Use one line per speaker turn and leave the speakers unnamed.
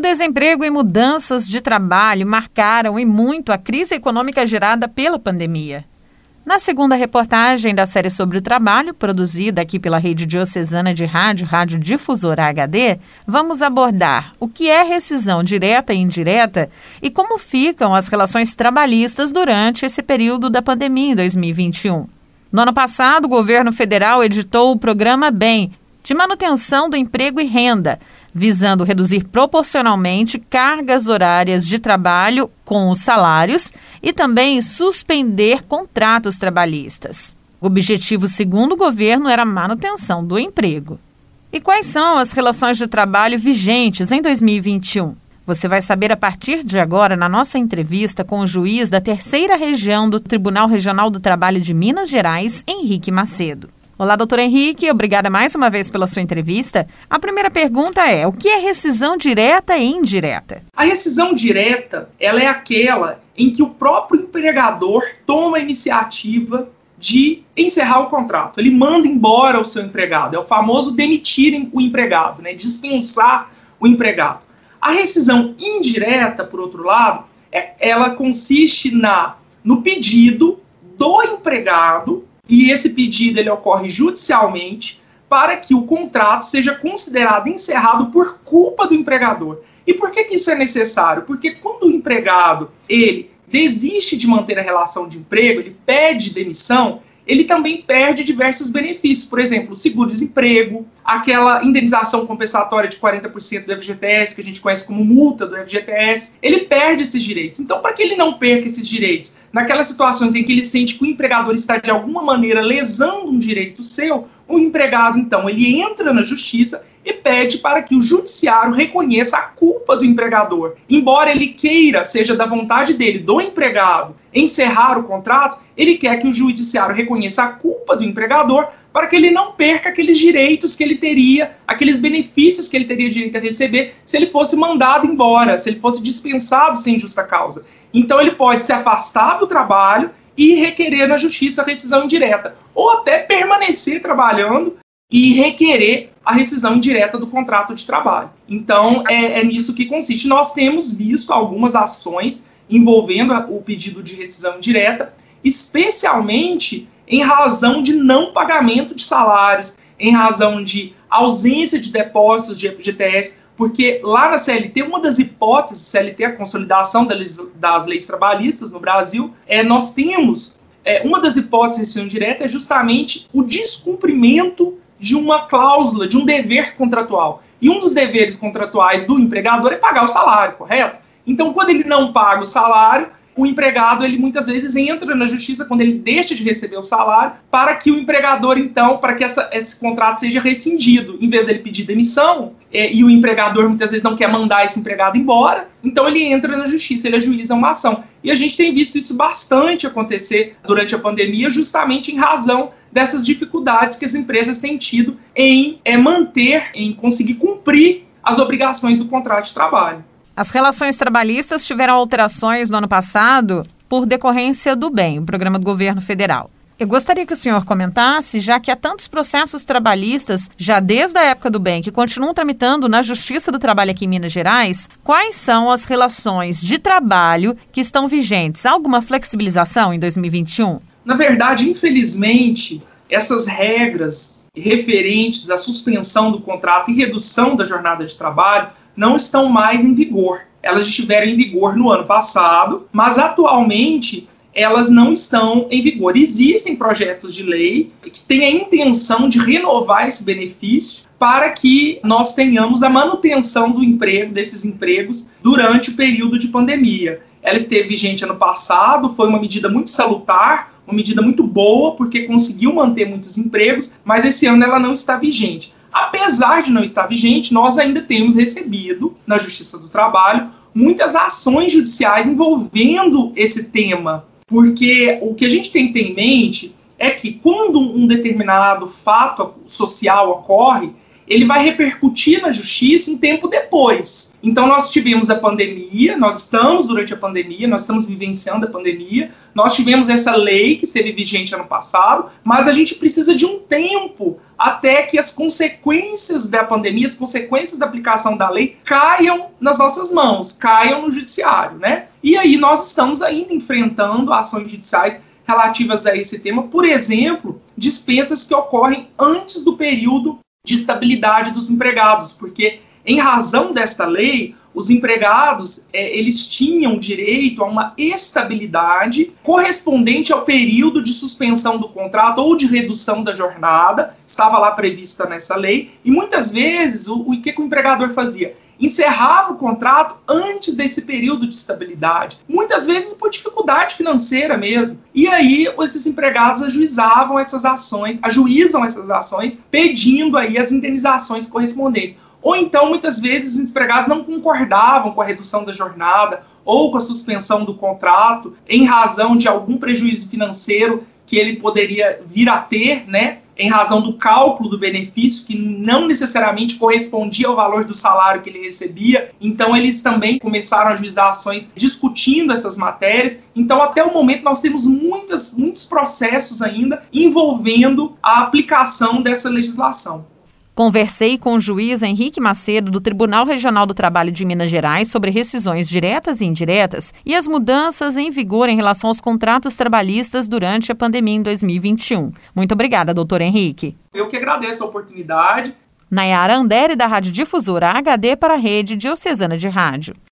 desemprego e mudanças de trabalho marcaram e muito a crise econômica gerada pela pandemia. Na segunda reportagem da série sobre o trabalho, produzida aqui pela Rede Diocesana de Rádio, Rádio Difusora HD, vamos abordar o que é rescisão direta e indireta e como ficam as relações trabalhistas durante esse período da pandemia em 2021. No ano passado, o governo federal editou o programa BEM, de manutenção do emprego e renda, visando reduzir proporcionalmente cargas horárias de trabalho com os salários e também suspender contratos trabalhistas. O objetivo, segundo o governo, era a manutenção do emprego. E quais são as relações de trabalho vigentes em 2021? Você vai saber a partir de agora na nossa entrevista com o juiz da terceira região do Tribunal Regional do Trabalho de Minas Gerais, Henrique Macedo. Olá, doutor Henrique, obrigada mais uma vez pela sua entrevista. A primeira pergunta é: o que é rescisão direta e indireta?
A rescisão direta, ela é aquela em que o próprio empregador toma a iniciativa de encerrar o contrato. Ele manda embora o seu empregado. É o famoso demitir o empregado, né? dispensar o empregado. A rescisão indireta, por outro lado, é, ela consiste na no pedido do empregado e esse pedido ele ocorre judicialmente para que o contrato seja considerado encerrado por culpa do empregador. E por que, que isso é necessário? Porque quando o empregado ele desiste de manter a relação de emprego, ele pede demissão, ele também perde diversos benefícios. Por exemplo, seguro-desemprego, aquela indenização compensatória de 40% do FGTS, que a gente conhece como multa do FGTS, ele perde esses direitos. Então, para que ele não perca esses direitos, naquelas situações em que ele sente que o empregador está de alguma maneira lesando um direito seu, o empregado, então, ele entra na justiça e pede para que o judiciário reconheça a culpa do empregador. Embora ele queira, seja da vontade dele, do empregado, encerrar o contrato, ele quer que o judiciário reconheça a culpa do empregador para que ele não perca aqueles direitos que ele teria, aqueles benefícios que ele teria direito a receber se ele fosse mandado embora, se ele fosse dispensado sem justa causa. Então ele pode se afastar do trabalho e requerer na justiça a rescisão indireta, ou até permanecer trabalhando e requerer a rescisão indireta do contrato de trabalho. Então, é, é, nisso que consiste. Nós temos visto algumas ações envolvendo o pedido de rescisão indireta, especialmente em razão de não pagamento de salários, em razão de ausência de depósitos de FGTS, porque lá na CLT, uma das hipóteses, CLT, a consolidação das leis trabalhistas no Brasil, é, nós temos, é, uma das hipóteses de rescisão indireta é justamente o descumprimento de uma cláusula, de um dever contratual. E um dos deveres contratuais do empregador é pagar o salário, correto? Então, quando ele não paga o salário, o empregado ele muitas vezes entra na justiça quando ele deixa de receber o salário para que o empregador então para que essa, esse contrato seja rescindido. Em vez dele pedir demissão é, e o empregador muitas vezes não quer mandar esse empregado embora então ele entra na justiça ele ajuiza uma ação. E a gente tem visto isso bastante acontecer durante a pandemia justamente em razão dessas dificuldades que as empresas têm tido em é, manter em conseguir cumprir as obrigações do contrato de trabalho
as relações trabalhistas tiveram alterações no ano passado por decorrência do BEM, o programa do governo federal. Eu gostaria que o senhor comentasse, já que há tantos processos trabalhistas, já desde a época do BEM, que continuam tramitando na Justiça do Trabalho aqui em Minas Gerais, quais são as relações de trabalho que estão vigentes? Há alguma flexibilização em 2021?
Na verdade, infelizmente, essas regras referentes à suspensão do contrato e redução da jornada de trabalho não estão mais em vigor. Elas estiveram em vigor no ano passado, mas atualmente elas não estão em vigor. Existem projetos de lei que têm a intenção de renovar esse benefício para que nós tenhamos a manutenção do emprego, desses empregos, durante o período de pandemia. Ela esteve vigente ano passado, foi uma medida muito salutar, uma medida muito boa, porque conseguiu manter muitos empregos, mas esse ano ela não está vigente. Apesar de não estar vigente, nós ainda temos recebido na Justiça do Trabalho muitas ações judiciais envolvendo esse tema, porque o que a gente tem que ter em mente é que quando um determinado fato social ocorre, ele vai repercutir na justiça um tempo depois. Então, nós tivemos a pandemia, nós estamos durante a pandemia, nós estamos vivenciando a pandemia, nós tivemos essa lei que esteve vigente ano passado, mas a gente precisa de um tempo até que as consequências da pandemia, as consequências da aplicação da lei caiam nas nossas mãos, caiam no judiciário, né? E aí nós estamos ainda enfrentando ações judiciais relativas a esse tema, por exemplo, dispensas que ocorrem antes do período de estabilidade dos empregados, porque em razão desta lei, os empregados é, eles tinham direito a uma estabilidade correspondente ao período de suspensão do contrato ou de redução da jornada, estava lá prevista nessa lei, e muitas vezes o, o que, que o empregador fazia? Encerrava o contrato antes desse período de estabilidade, muitas vezes por dificuldade financeira mesmo. E aí esses empregados ajuizavam essas ações, ajuizam essas ações, pedindo aí as indenizações correspondentes. Ou então, muitas vezes, os empregados não concordavam com a redução da jornada ou com a suspensão do contrato em razão de algum prejuízo financeiro que ele poderia vir a ter, né? Em razão do cálculo do benefício, que não necessariamente correspondia ao valor do salário que ele recebia. Então, eles também começaram a juizar ações discutindo essas matérias. Então, até o momento, nós temos muitas, muitos processos ainda envolvendo a aplicação dessa legislação.
Conversei com o juiz Henrique Macedo do Tribunal Regional do Trabalho de Minas Gerais sobre rescisões diretas e indiretas e as mudanças em vigor em relação aos contratos trabalhistas durante a pandemia em 2021. Muito obrigada, doutor Henrique.
Eu que agradeço a oportunidade.
Nayara Andere, da Rádio Difusora HD para a Rede Diocesana de Rádio.